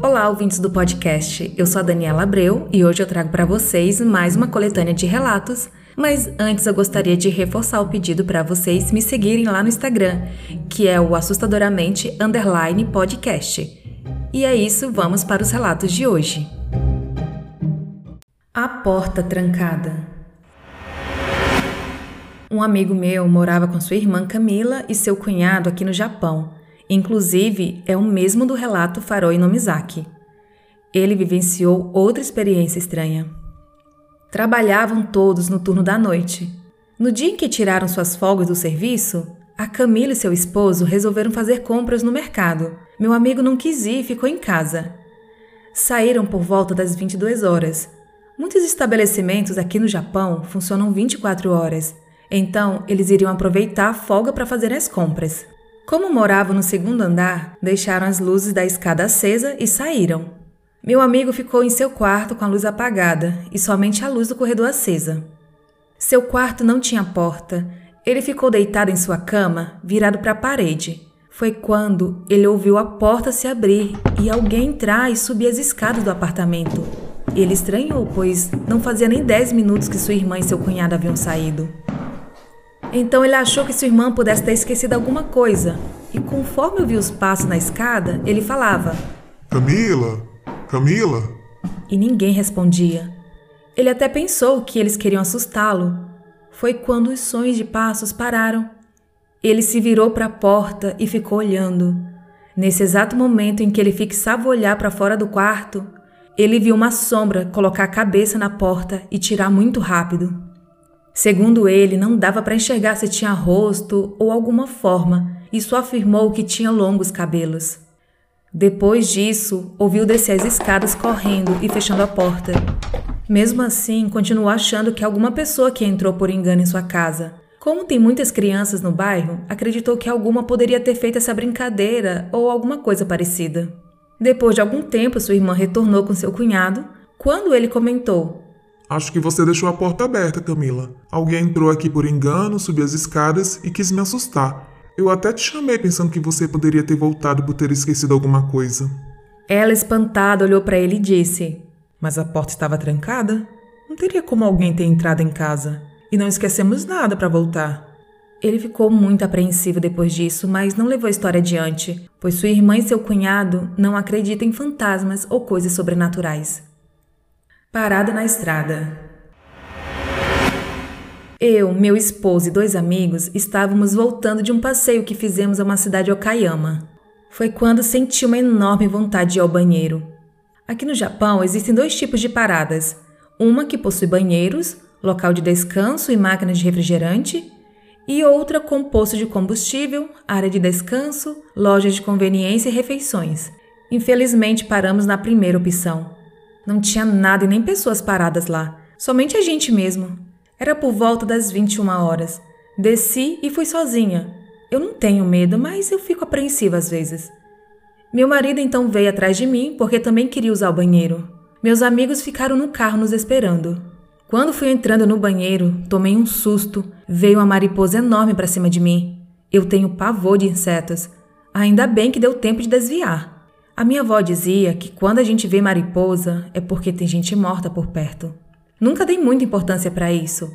Olá, ouvintes do podcast. Eu sou a Daniela Abreu e hoje eu trago para vocês mais uma coletânea de relatos. Mas antes eu gostaria de reforçar o pedido para vocês me seguirem lá no Instagram, que é o assustadoramente underline podcast. E é isso, vamos para os relatos de hoje. A porta trancada. Um amigo meu morava com sua irmã Camila e seu cunhado aqui no Japão. Inclusive, é o mesmo do relato Faroi no Mizaki. Ele vivenciou outra experiência estranha. Trabalhavam todos no turno da noite. No dia em que tiraram suas folgas do serviço, a Camila e seu esposo resolveram fazer compras no mercado. Meu amigo não quis ir e ficou em casa. Saíram por volta das 22 horas. Muitos estabelecimentos aqui no Japão funcionam 24 horas, então eles iriam aproveitar a folga para fazer as compras. Como moravam no segundo andar, deixaram as luzes da escada acesa e saíram. Meu amigo ficou em seu quarto com a luz apagada e somente a luz do corredor acesa. Seu quarto não tinha porta. Ele ficou deitado em sua cama, virado para a parede. Foi quando ele ouviu a porta se abrir e alguém entrar e subir as escadas do apartamento. Ele estranhou, pois não fazia nem dez minutos que sua irmã e seu cunhado haviam saído. Então ele achou que sua irmã pudesse ter esquecido alguma coisa, e conforme ouviu os passos na escada, ele falava: Camila, Camila. E ninguém respondia. Ele até pensou que eles queriam assustá-lo. Foi quando os sons de passos pararam. Ele se virou para a porta e ficou olhando. Nesse exato momento em que ele fixava o olhar para fora do quarto, ele viu uma sombra colocar a cabeça na porta e tirar muito rápido. Segundo ele, não dava para enxergar se tinha rosto ou alguma forma, e só afirmou que tinha longos cabelos. Depois disso, ouviu descer as escadas correndo e fechando a porta. Mesmo assim, continuou achando que alguma pessoa que entrou por engano em sua casa. Como tem muitas crianças no bairro, acreditou que alguma poderia ter feito essa brincadeira ou alguma coisa parecida. Depois de algum tempo, sua irmã retornou com seu cunhado, quando ele comentou: Acho que você deixou a porta aberta, Camila. Alguém entrou aqui por engano, subiu as escadas e quis me assustar. Eu até te chamei pensando que você poderia ter voltado por ter esquecido alguma coisa. Ela, espantada, olhou para ele e disse: Mas a porta estava trancada? Não teria como alguém ter entrado em casa. E não esquecemos nada para voltar. Ele ficou muito apreensivo depois disso, mas não levou a história adiante, pois sua irmã e seu cunhado não acreditam em fantasmas ou coisas sobrenaturais. Parada na estrada. Eu, meu esposo e dois amigos estávamos voltando de um passeio que fizemos a uma cidade Okayama. Foi quando senti uma enorme vontade de ir ao banheiro. Aqui no Japão existem dois tipos de paradas: uma que possui banheiros, local de descanso e máquinas de refrigerante, e outra com posto de combustível, área de descanso, lojas de conveniência e refeições. Infelizmente paramos na primeira opção. Não tinha nada e nem pessoas paradas lá, somente a gente mesmo. Era por volta das 21 horas. Desci e fui sozinha. Eu não tenho medo, mas eu fico apreensiva às vezes. Meu marido então veio atrás de mim porque também queria usar o banheiro. Meus amigos ficaram no carro nos esperando. Quando fui entrando no banheiro, tomei um susto. Veio uma mariposa enorme para cima de mim. Eu tenho pavor de insetos. Ainda bem que deu tempo de desviar. A minha avó dizia que quando a gente vê mariposa é porque tem gente morta por perto. Nunca dei muita importância para isso.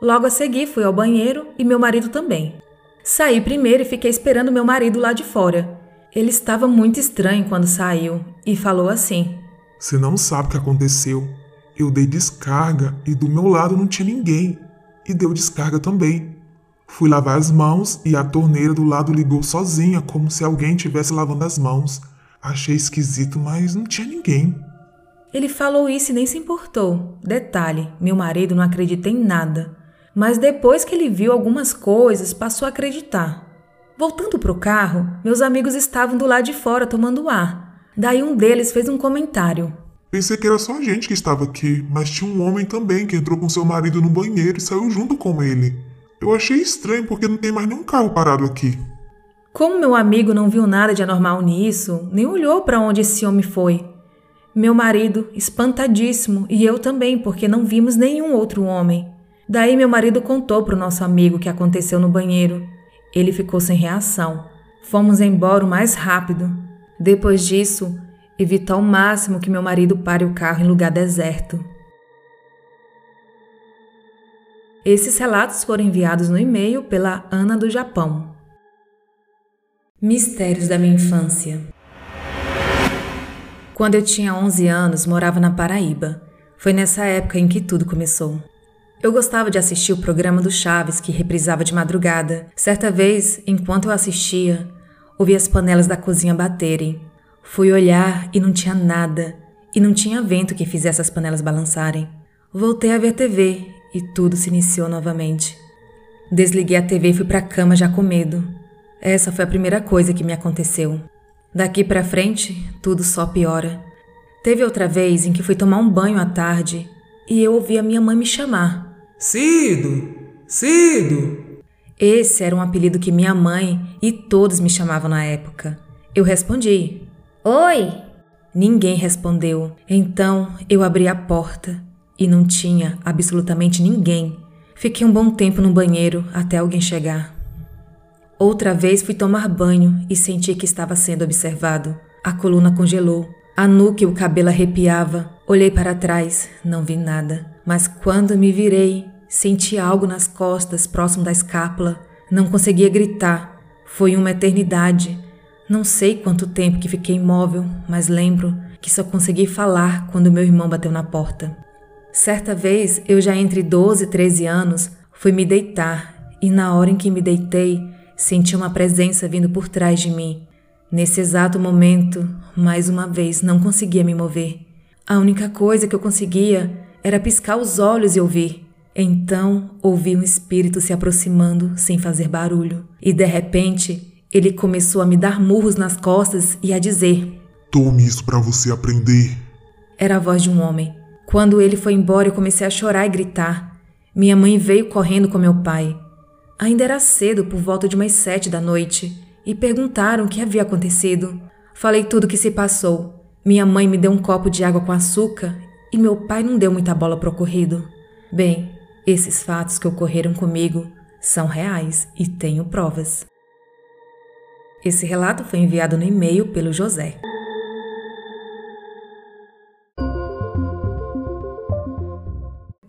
Logo a seguir fui ao banheiro e meu marido também. Saí primeiro e fiquei esperando meu marido lá de fora. Ele estava muito estranho quando saiu e falou assim: Você não sabe o que aconteceu. Eu dei descarga e do meu lado não tinha ninguém. E deu descarga também. Fui lavar as mãos e a torneira do lado ligou sozinha, como se alguém estivesse lavando as mãos. Achei esquisito, mas não tinha ninguém. Ele falou isso e nem se importou. Detalhe: meu marido não acredita em nada. Mas depois que ele viu algumas coisas, passou a acreditar. Voltando para o carro, meus amigos estavam do lado de fora tomando ar. Daí um deles fez um comentário. Pensei que era só a gente que estava aqui, mas tinha um homem também que entrou com seu marido no banheiro e saiu junto com ele. Eu achei estranho porque não tem mais nenhum carro parado aqui. Como meu amigo não viu nada de anormal nisso, nem olhou para onde esse homem foi. Meu marido, espantadíssimo, e eu também, porque não vimos nenhum outro homem. Daí meu marido contou para o nosso amigo o que aconteceu no banheiro. Ele ficou sem reação. Fomos embora o mais rápido. Depois disso, Evito ao máximo que meu marido pare o carro em lugar deserto. Esses relatos foram enviados no e-mail pela Ana do Japão. Mistérios da minha infância. Quando eu tinha 11 anos, morava na Paraíba. Foi nessa época em que tudo começou. Eu gostava de assistir o programa do Chaves, que reprisava de madrugada. Certa vez, enquanto eu assistia, ouvi as panelas da cozinha baterem. Fui olhar e não tinha nada, e não tinha vento que fizesse as panelas balançarem. Voltei a ver TV e tudo se iniciou novamente. Desliguei a TV e fui para a cama já com medo. Essa foi a primeira coisa que me aconteceu. Daqui para frente, tudo só piora. Teve outra vez em que fui tomar um banho à tarde e eu ouvi a minha mãe me chamar. Cido! Cido! Esse era um apelido que minha mãe e todos me chamavam na época. Eu respondi: Oi! Ninguém respondeu. Então eu abri a porta e não tinha absolutamente ninguém. Fiquei um bom tempo no banheiro até alguém chegar. Outra vez fui tomar banho e senti que estava sendo observado. A coluna congelou, a nuca e o cabelo arrepiava. Olhei para trás, não vi nada. Mas quando me virei, senti algo nas costas, próximo da escápula. Não conseguia gritar. Foi uma eternidade. Não sei quanto tempo que fiquei imóvel, mas lembro que só consegui falar quando meu irmão bateu na porta. Certa vez, eu já entre 12 e 13 anos, fui me deitar e na hora em que me deitei, senti uma presença vindo por trás de mim. Nesse exato momento, mais uma vez, não conseguia me mover. A única coisa que eu conseguia era piscar os olhos e ouvir. Então, ouvi um espírito se aproximando sem fazer barulho, e de repente, ele começou a me dar murros nas costas e a dizer: Tome isso para você aprender. Era a voz de um homem. Quando ele foi embora, eu comecei a chorar e gritar. Minha mãe veio correndo com meu pai. Ainda era cedo, por volta de umas sete da noite, e perguntaram o que havia acontecido. Falei tudo o que se passou. Minha mãe me deu um copo de água com açúcar e meu pai não deu muita bola pro ocorrido. Bem, esses fatos que ocorreram comigo são reais e tenho provas. Esse relato foi enviado no e-mail pelo José.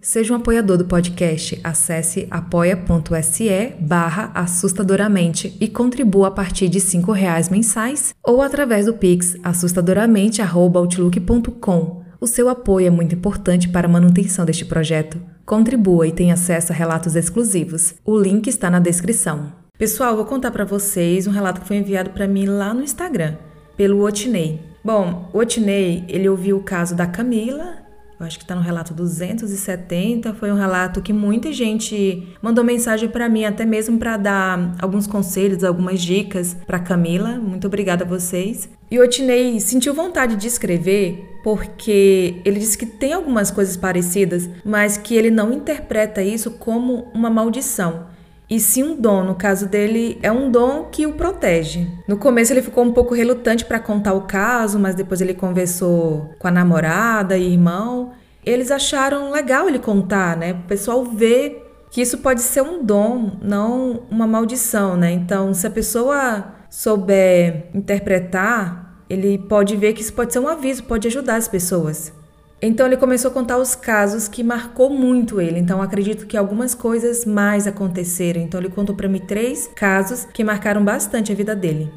Seja um apoiador do podcast. Acesse apoia.se barra assustadoramente e contribua a partir de R$ reais mensais ou através do Pix assustadoramente.outlook.com. O seu apoio é muito importante para a manutenção deste projeto. Contribua e tenha acesso a relatos exclusivos. O link está na descrição. Pessoal, vou contar para vocês um relato que foi enviado para mim lá no Instagram, pelo Otinei. Bom, o Otinei, ele ouviu o caso da Camila eu acho que está no relato 270. Foi um relato que muita gente mandou mensagem para mim, até mesmo para dar alguns conselhos, algumas dicas para Camila. Muito obrigada a vocês. E o Otinei sentiu vontade de escrever porque ele disse que tem algumas coisas parecidas, mas que ele não interpreta isso como uma maldição e sim um dom. No caso dele, é um dom que o protege. No começo ele ficou um pouco relutante para contar o caso, mas depois ele conversou com a namorada e irmão. Eles acharam legal ele contar, né? O pessoal vê que isso pode ser um dom, não uma maldição, né? Então, se a pessoa souber interpretar, ele pode ver que isso pode ser um aviso, pode ajudar as pessoas. Então ele começou a contar os casos que marcou muito ele. Então acredito que algumas coisas mais aconteceram. Então ele contou para mim três casos que marcaram bastante a vida dele.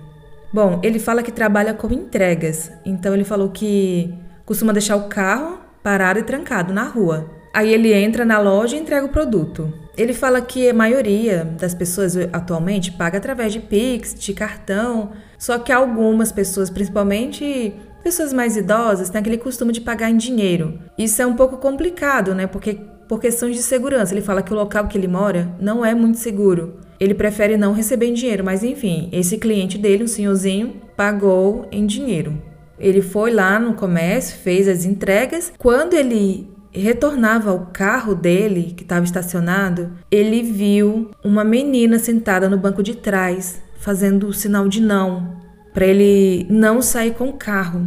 Bom, ele fala que trabalha com entregas. Então ele falou que costuma deixar o carro parado e trancado na rua. Aí ele entra na loja e entrega o produto. Ele fala que a maioria das pessoas atualmente paga através de Pix, de cartão, só que algumas pessoas, principalmente Pessoas mais idosas têm aquele costume de pagar em dinheiro. Isso é um pouco complicado, né? Porque por questões de segurança. Ele fala que o local que ele mora não é muito seguro. Ele prefere não receber em dinheiro, mas enfim, esse cliente dele, um senhorzinho, pagou em dinheiro. Ele foi lá no comércio, fez as entregas. Quando ele retornava ao carro dele, que estava estacionado, ele viu uma menina sentada no banco de trás, fazendo o sinal de não para ele não sair com o carro.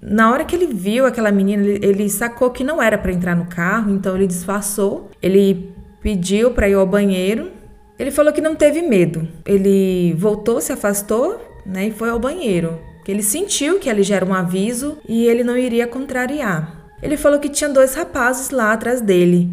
Na hora que ele viu aquela menina, ele, sacou que não era para entrar no carro, então ele disfarçou. Ele pediu para ir ao banheiro. Ele falou que não teve medo. Ele voltou, se afastou, né, e foi ao banheiro. Que ele sentiu que ali já era um aviso e ele não iria contrariar. Ele falou que tinha dois rapazes lá atrás dele.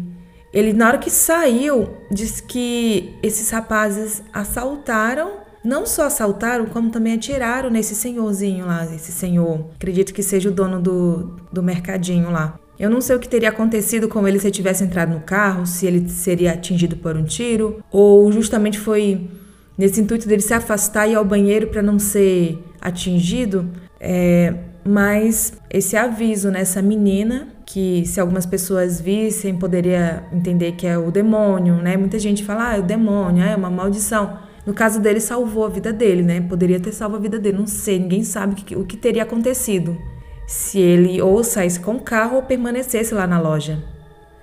Ele, na hora que saiu, disse que esses rapazes assaltaram não só assaltaram, como também atiraram nesse senhorzinho lá, esse senhor. Acredito que seja o dono do, do mercadinho lá. Eu não sei o que teria acontecido com ele se ele tivesse entrado no carro, se ele seria atingido por um tiro, ou justamente foi nesse intuito dele se afastar e ir ao banheiro para não ser atingido. É, mas esse aviso nessa menina, que se algumas pessoas vissem, poderia entender que é o demônio, né? Muita gente fala, ah, é o demônio, é uma maldição. No caso dele, salvou a vida dele, né? Poderia ter salvo a vida dele, não sei, ninguém sabe o que teria acontecido. Se ele ou saísse com o carro ou permanecesse lá na loja.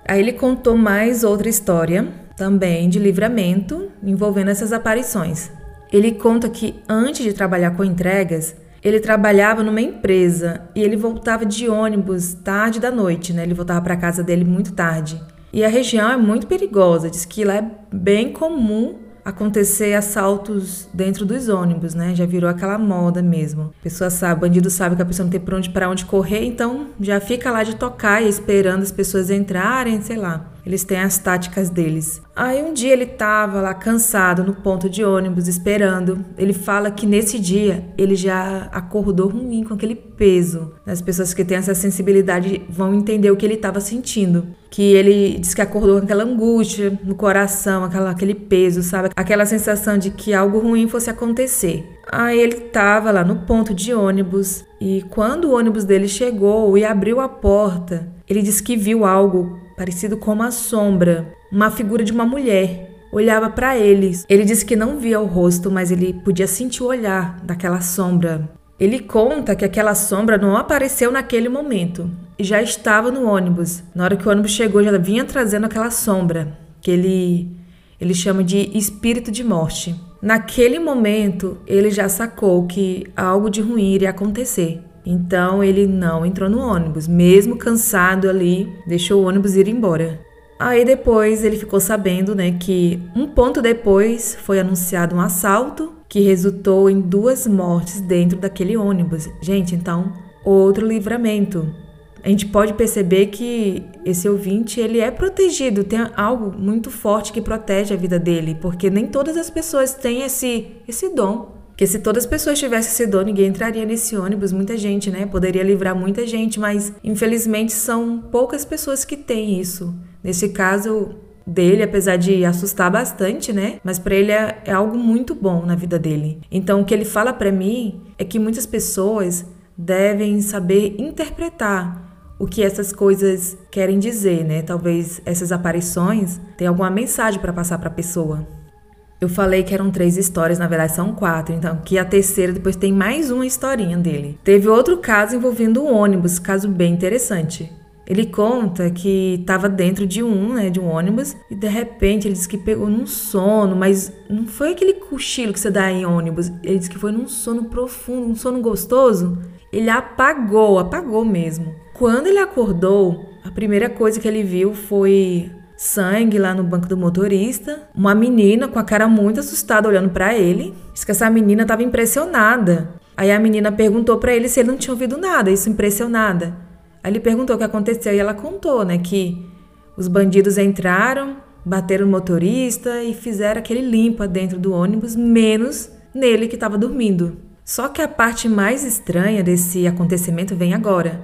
Aí ele contou mais outra história, também de livramento, envolvendo essas aparições. Ele conta que antes de trabalhar com entregas, ele trabalhava numa empresa e ele voltava de ônibus tarde da noite, né? Ele voltava para casa dele muito tarde. E a região é muito perigosa, diz que lá é bem comum acontecer assaltos dentro dos ônibus, né? Já virou aquela moda mesmo. A pessoa sabe, bandido sabe que a pessoa não tem para onde, para onde correr, então já fica lá de tocar e esperando as pessoas entrarem, sei lá. Eles têm as táticas deles. Aí um dia ele tava lá cansado no ponto de ônibus esperando. Ele fala que nesse dia ele já acordou ruim com aquele peso. As pessoas que têm essa sensibilidade vão entender o que ele estava sentindo. Que ele diz que acordou com aquela angústia no coração, aquela, aquele peso, sabe? Aquela sensação de que algo ruim fosse acontecer. Aí ele tava lá no ponto de ônibus e quando o ônibus dele chegou e abriu a porta, ele disse que viu algo parecido com uma sombra, uma figura de uma mulher. Olhava para eles. Ele disse que não via o rosto, mas ele podia sentir o olhar daquela sombra. Ele conta que aquela sombra não apareceu naquele momento e já estava no ônibus. Na hora que o ônibus chegou, já vinha trazendo aquela sombra, que ele, ele chama de espírito de morte. Naquele momento, ele já sacou que algo de ruim iria acontecer. Então ele não entrou no ônibus, mesmo cansado ali, deixou o ônibus ir embora. Aí depois ele ficou sabendo, né, que um ponto depois foi anunciado um assalto que resultou em duas mortes dentro daquele ônibus. Gente, então outro livramento. A gente pode perceber que esse ouvinte ele é protegido, tem algo muito forte que protege a vida dele, porque nem todas as pessoas têm esse esse dom. Porque se todas as pessoas tivessem esse dom, ninguém entraria nesse ônibus, muita gente, né? Poderia livrar muita gente, mas infelizmente são poucas pessoas que têm isso. Nesse caso dele, apesar de assustar bastante, né? Mas para ele é, é algo muito bom na vida dele. Então o que ele fala para mim é que muitas pessoas devem saber interpretar o que essas coisas querem dizer, né? Talvez essas aparições tenham alguma mensagem para passar para a pessoa. Eu falei que eram três histórias, na verdade são quatro, então que a terceira depois tem mais uma historinha dele. Teve outro caso envolvendo um ônibus, caso bem interessante. Ele conta que estava dentro de um, né, de um ônibus e de repente ele disse que pegou num sono, mas não foi aquele cochilo que você dá em ônibus. Ele disse que foi num sono profundo, um sono gostoso. Ele apagou, apagou mesmo. Quando ele acordou, a primeira coisa que ele viu foi sangue lá no banco do motorista. Uma menina com a cara muito assustada olhando para ele. Diz que essa menina estava impressionada. Aí a menina perguntou para ele se ele não tinha ouvido nada, isso impressionada. Aí ele perguntou o que aconteceu e ela contou, né, que os bandidos entraram, bateram no motorista e fizeram aquele limpa dentro do ônibus, menos nele que estava dormindo. Só que a parte mais estranha desse acontecimento vem agora.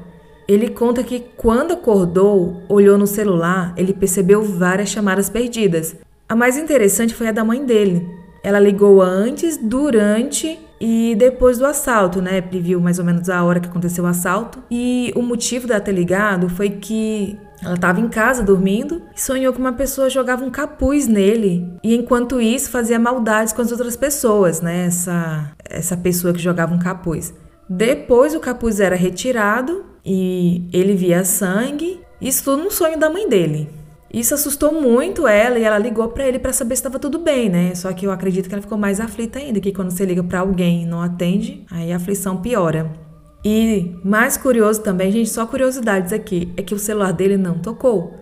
Ele conta que quando acordou, olhou no celular, ele percebeu várias chamadas perdidas. A mais interessante foi a da mãe dele. Ela ligou antes, durante e depois do assalto, né? Previu mais ou menos a hora que aconteceu o assalto. E o motivo dela ter ligado foi que ela estava em casa dormindo e sonhou que uma pessoa jogava um capuz nele e enquanto isso fazia maldades com as outras pessoas, né? Essa, essa pessoa que jogava um capuz. Depois o capuz era retirado e ele via sangue. Isso tudo no sonho da mãe dele. Isso assustou muito ela e ela ligou para ele para saber se estava tudo bem, né? Só que eu acredito que ela ficou mais aflita ainda, que quando você liga para alguém e não atende, aí a aflição piora. E mais curioso também, gente, só curiosidades aqui, é que o celular dele não tocou.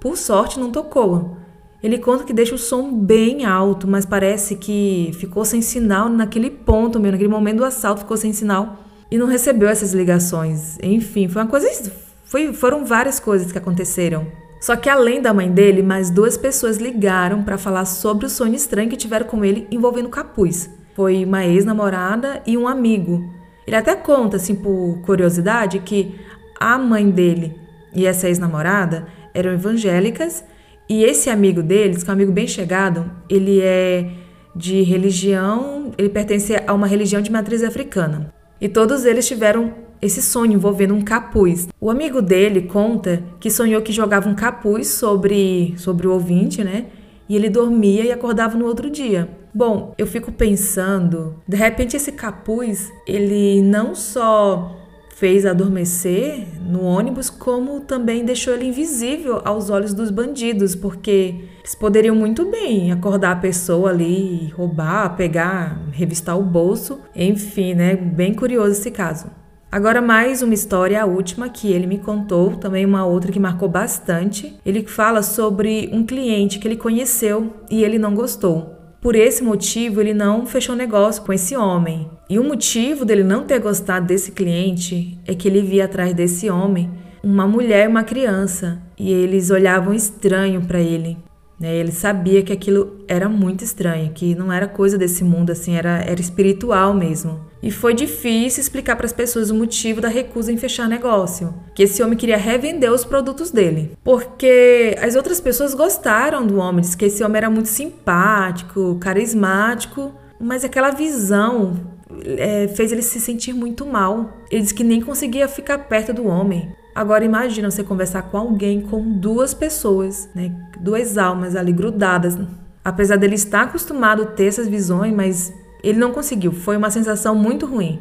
Por sorte, não tocou. Ele conta que deixa o som bem alto, mas parece que ficou sem sinal naquele ponto mesmo, naquele momento do assalto ficou sem sinal. E não recebeu essas ligações. Enfim, foi uma coisa. Foi, foram várias coisas que aconteceram. Só que além da mãe dele, mais duas pessoas ligaram para falar sobre o sonho estranho que tiveram com ele envolvendo capuz. Foi uma ex-namorada e um amigo. Ele até conta, assim, por curiosidade, que a mãe dele e essa ex-namorada eram evangélicas e esse amigo deles, que é um amigo bem chegado, ele é de religião, ele pertence a uma religião de matriz africana. E todos eles tiveram esse sonho envolvendo um capuz. O amigo dele conta que sonhou que jogava um capuz sobre, sobre o ouvinte, né? E ele dormia e acordava no outro dia. Bom, eu fico pensando, de repente esse capuz, ele não só fez adormecer no ônibus, como também deixou ele invisível aos olhos dos bandidos, porque eles poderiam muito bem acordar a pessoa ali, roubar, pegar, revistar o bolso, enfim, né? Bem curioso esse caso. Agora mais uma história, a última que ele me contou, também uma outra que marcou bastante. Ele fala sobre um cliente que ele conheceu e ele não gostou. Por esse motivo, ele não fechou negócio com esse homem. E o motivo dele não ter gostado desse cliente é que ele via atrás desse homem uma mulher e uma criança, e eles olhavam estranho para ele. Né? Ele sabia que aquilo era muito estranho, que não era coisa desse mundo, assim, era, era espiritual mesmo. E foi difícil explicar para as pessoas o motivo da recusa em fechar negócio, que esse homem queria revender os produtos dele. Porque as outras pessoas gostaram do homem, disse que esse homem era muito simpático, carismático, mas aquela visão é, fez ele se sentir muito mal. Ele disse que nem conseguia ficar perto do homem. Agora imagina você conversar com alguém com duas pessoas, né? Duas almas ali grudadas. Apesar dele estar acostumado a ter essas visões, mas ele não conseguiu. Foi uma sensação muito ruim.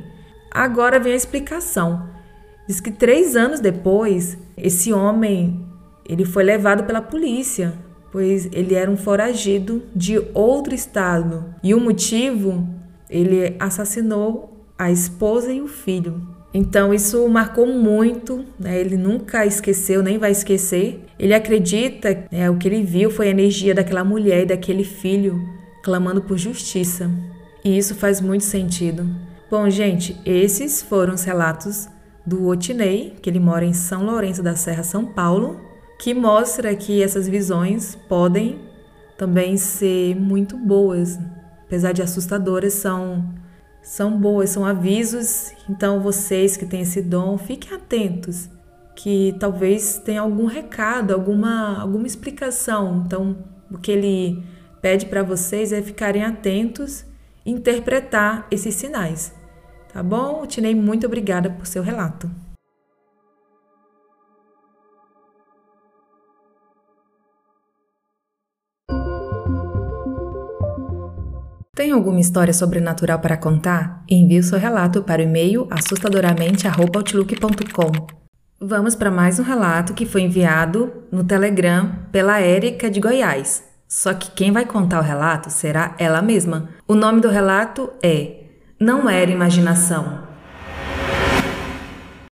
Agora vem a explicação. Diz que três anos depois, esse homem ele foi levado pela polícia, pois ele era um foragido de outro estado. E o motivo, ele assassinou a esposa e o filho. Então isso marcou muito, né? ele nunca esqueceu, nem vai esquecer. Ele acredita, né, o que ele viu foi a energia daquela mulher e daquele filho clamando por justiça. E isso faz muito sentido. Bom, gente, esses foram os relatos do Otinei, que ele mora em São Lourenço da Serra, São Paulo, que mostra que essas visões podem também ser muito boas, apesar de assustadoras, são são boas, são avisos. Então vocês que têm esse dom, fiquem atentos, que talvez tenha algum recado, alguma alguma explicação. Então, o que ele pede para vocês é ficarem atentos interpretar esses sinais. Tá bom? Tinei, muito obrigada por seu relato. Tem alguma história sobrenatural para contar? Envie o seu relato para o e-mail assustadoramente.outlook.com. Vamos para mais um relato que foi enviado no Telegram pela Érica de Goiás. Só que quem vai contar o relato será ela mesma. O nome do relato é Não Era Imaginação.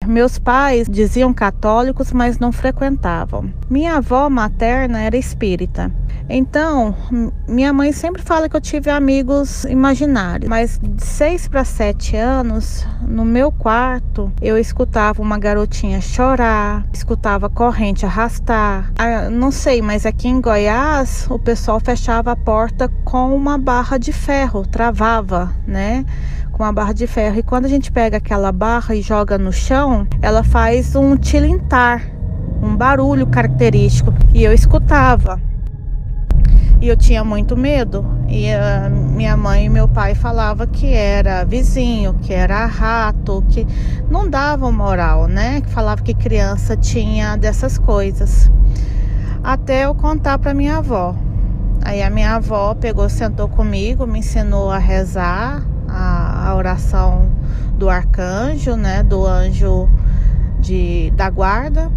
Meus pais diziam católicos, mas não frequentavam. Minha avó materna era espírita. Então, minha mãe sempre fala que eu tive amigos imaginários, mas de seis para sete anos, no meu quarto, eu escutava uma garotinha chorar, escutava corrente arrastar. Ah, não sei, mas aqui em Goiás, o pessoal fechava a porta com uma barra de ferro, travava, né? com a barra de ferro. E quando a gente pega aquela barra e joga no chão, ela faz um tilintar, um barulho característico. E eu escutava. E eu tinha muito medo. E minha mãe e meu pai falava que era vizinho, que era rato, que não davam moral, né? Que falava que criança tinha dessas coisas. Até eu contar para minha avó. Aí a minha avó pegou, sentou comigo, me ensinou a rezar, a, a oração do arcanjo, né, do anjo de, da guarda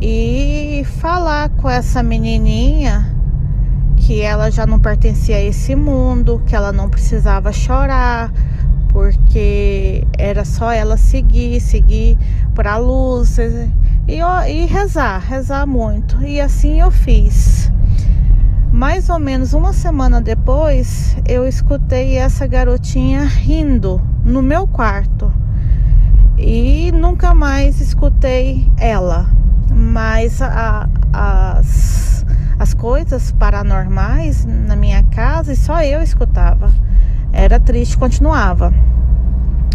e falar com essa menininha que ela já não pertencia a esse mundo, que ela não precisava chorar, porque era só ela seguir, seguir para a luz e, e rezar, rezar muito. E assim eu fiz. Mais ou menos uma semana depois, eu escutei essa garotinha rindo no meu quarto. e nunca mais escutei ela. Mas a, as, coisas paranormais na minha casa só eu escutava. Era triste, continuava.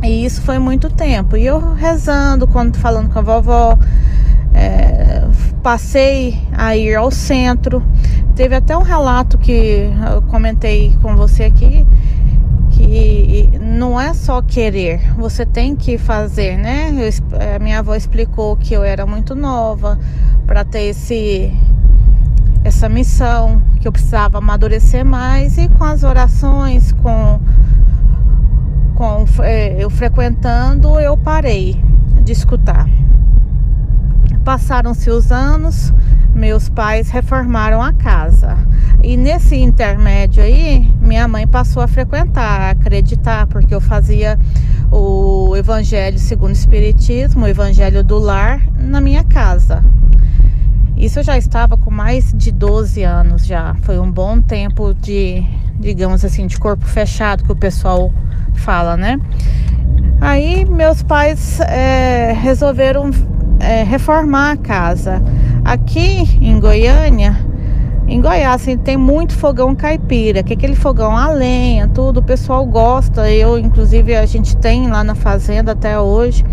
E isso foi muito tempo. E eu rezando, quando falando com a vovó, é, passei a ir ao centro. Teve até um relato que eu comentei com você aqui, que não é só querer, você tem que fazer, né? Eu, a minha avó explicou que eu era muito nova para ter esse essa missão, que eu precisava amadurecer mais e com as orações, com com é, eu frequentando, eu parei de escutar. Passaram-se os anos, meus pais reformaram a casa. E nesse intermédio aí, minha mãe passou a frequentar, a acreditar, porque eu fazia o Evangelho segundo o Espiritismo, o Evangelho do Lar, na minha casa. Isso eu já estava com mais de 12 anos já. Foi um bom tempo de, digamos assim, de corpo fechado que o pessoal fala, né? Aí meus pais é, resolveram é, reformar a casa. Aqui em Goiânia, em Goiás, assim, tem muito fogão caipira, que é aquele fogão a lenha, tudo, o pessoal gosta. Eu, inclusive, a gente tem lá na fazenda até hoje.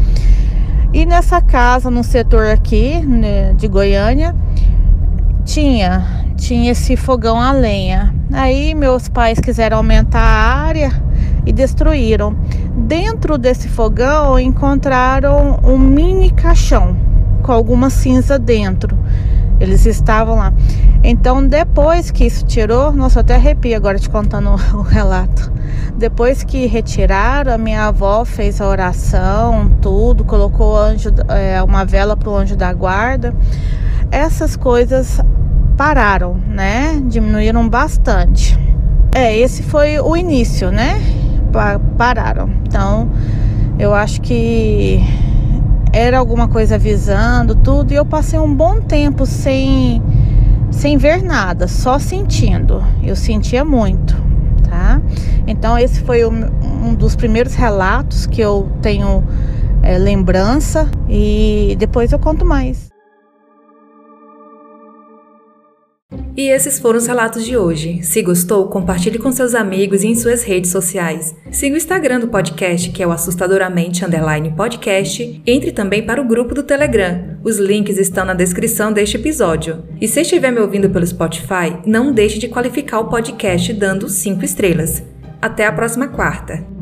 E nessa casa, no setor aqui né, de Goiânia, tinha, tinha esse fogão a lenha. Aí meus pais quiseram aumentar a área e destruíram. Dentro desse fogão encontraram um mini caixão com alguma cinza dentro. Eles estavam lá. Então, depois que isso tirou, nossa, até arrepio agora te contando o relato. Depois que retiraram, a minha avó fez a oração, tudo, colocou anjo, é, uma vela para o anjo da guarda. Essas coisas pararam, né? Diminuíram bastante. É, esse foi o início, né? pararam. Então, eu acho que era alguma coisa avisando tudo e eu passei um bom tempo sem sem ver nada, só sentindo. Eu sentia muito, tá? Então esse foi um, dos primeiros relatos que eu tenho é, lembrança e depois eu conto mais. E esses foram os relatos de hoje. Se gostou, compartilhe com seus amigos e em suas redes sociais. Siga o Instagram do podcast, que é o assustadoramente underline podcast. Entre também para o grupo do Telegram. Os links estão na descrição deste episódio. E se estiver me ouvindo pelo Spotify, não deixe de qualificar o podcast dando 5 estrelas. Até a próxima quarta!